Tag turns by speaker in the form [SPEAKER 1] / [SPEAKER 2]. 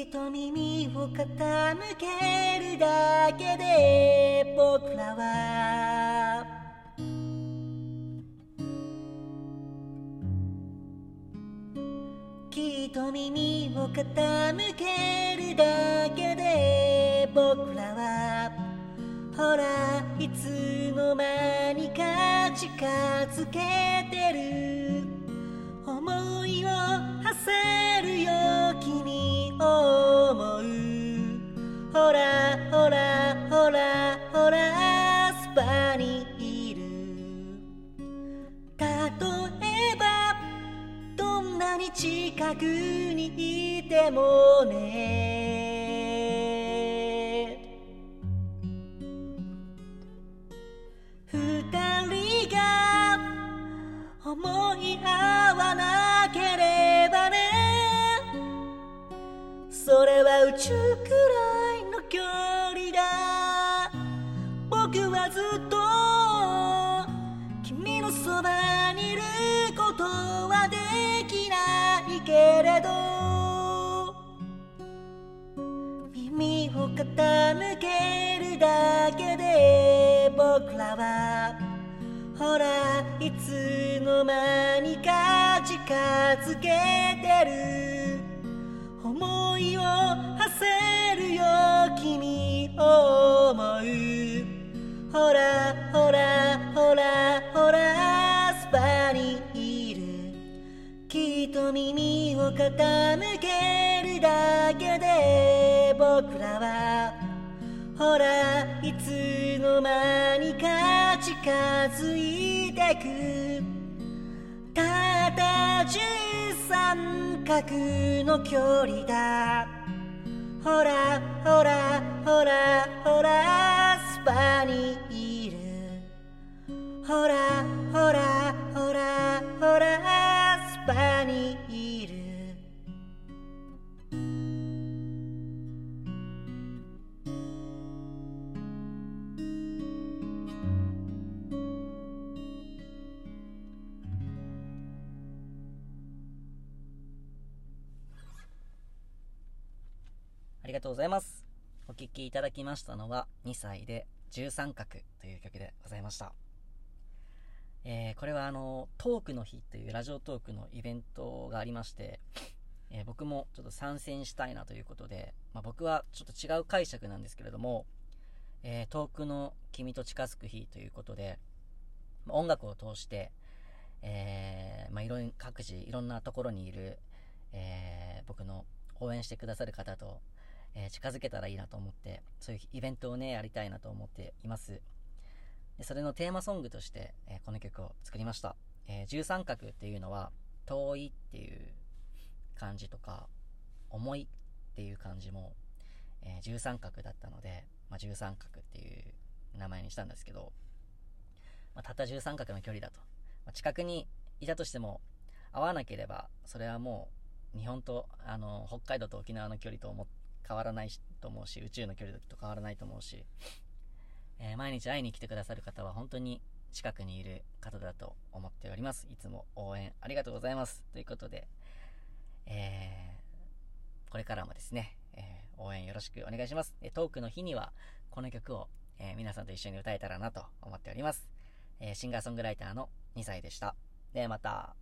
[SPEAKER 1] きっと耳を傾けるだけで僕らは。きっと耳を傾けるだけで僕らは。ほらいつの間にか近づけてる。思いらほらスパにいる。例えばどんなに近くにいてもね。二人が思い合わずっと君のそばにいることはできないけれど耳を傾けるだけで僕らはほらいつの間にか近づけてる。思いを馳せるよ君を思う。ほらほらほらスパにいる。きっと耳を傾けるだけで僕らはほらいつの間にか近づいてく。ただ十三角の距離だ。ほらほらほらほらスパにいるほらほらほらほらスパにいる
[SPEAKER 2] ありがとうございます。お聴きいただきましたのは、2歳で13角という曲でございました。えーこれはあの、トークの日というラジオトークのイベントがありまして、えー僕もちょっと参戦したいなということで、まあ、僕はちょっと違う解釈なんですけれども、えー遠くの君と近づく日ということで、まあ音楽を通して、えーまあ、いろん各自いろんなところにいる、え僕の応援してくださる方と、えー近づけたらいいなと思って、そういうイベントをね、やりたいなと思っています。でそれのテーマソングとして、えーこの曲を作りました。えー十三角っていうのは、遠いっていう漢字とか、重いっていう漢字も、えー十三角だったので、まあ、十三角っていう名前にしたんですけど、まあ、たった十三角の距離だと。まあ近くにいたとしても、会わなければ、それはもう、日本と、あの、北海道と沖縄の距離と思って変わらないと思うし、宇宙の距離と変わらないと思うし、えー毎日会いに来てくださる方は本当に近くにいる方だと思っております。いつも応援ありがとうございます。ということで、えーこれからもですね、えー応援よろしくお願いします。えトークの日には、この曲を、えー皆さんと一緒に歌えたらなと思っております。えシンガーソングライターの2歳でした。ではまた。